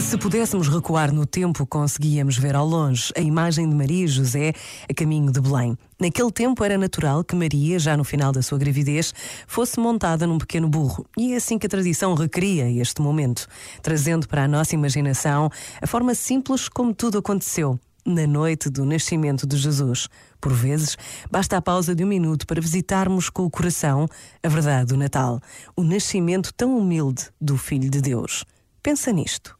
Se pudéssemos recuar no tempo, conseguíamos ver ao longe a imagem de Maria e José a caminho de Belém. Naquele tempo era natural que Maria, já no final da sua gravidez, fosse montada num pequeno burro. E é assim que a tradição recria este momento, trazendo para a nossa imaginação a forma simples como tudo aconteceu na noite do nascimento de Jesus. Por vezes, basta a pausa de um minuto para visitarmos com o coração a verdade do Natal, o nascimento tão humilde do Filho de Deus. Pensa nisto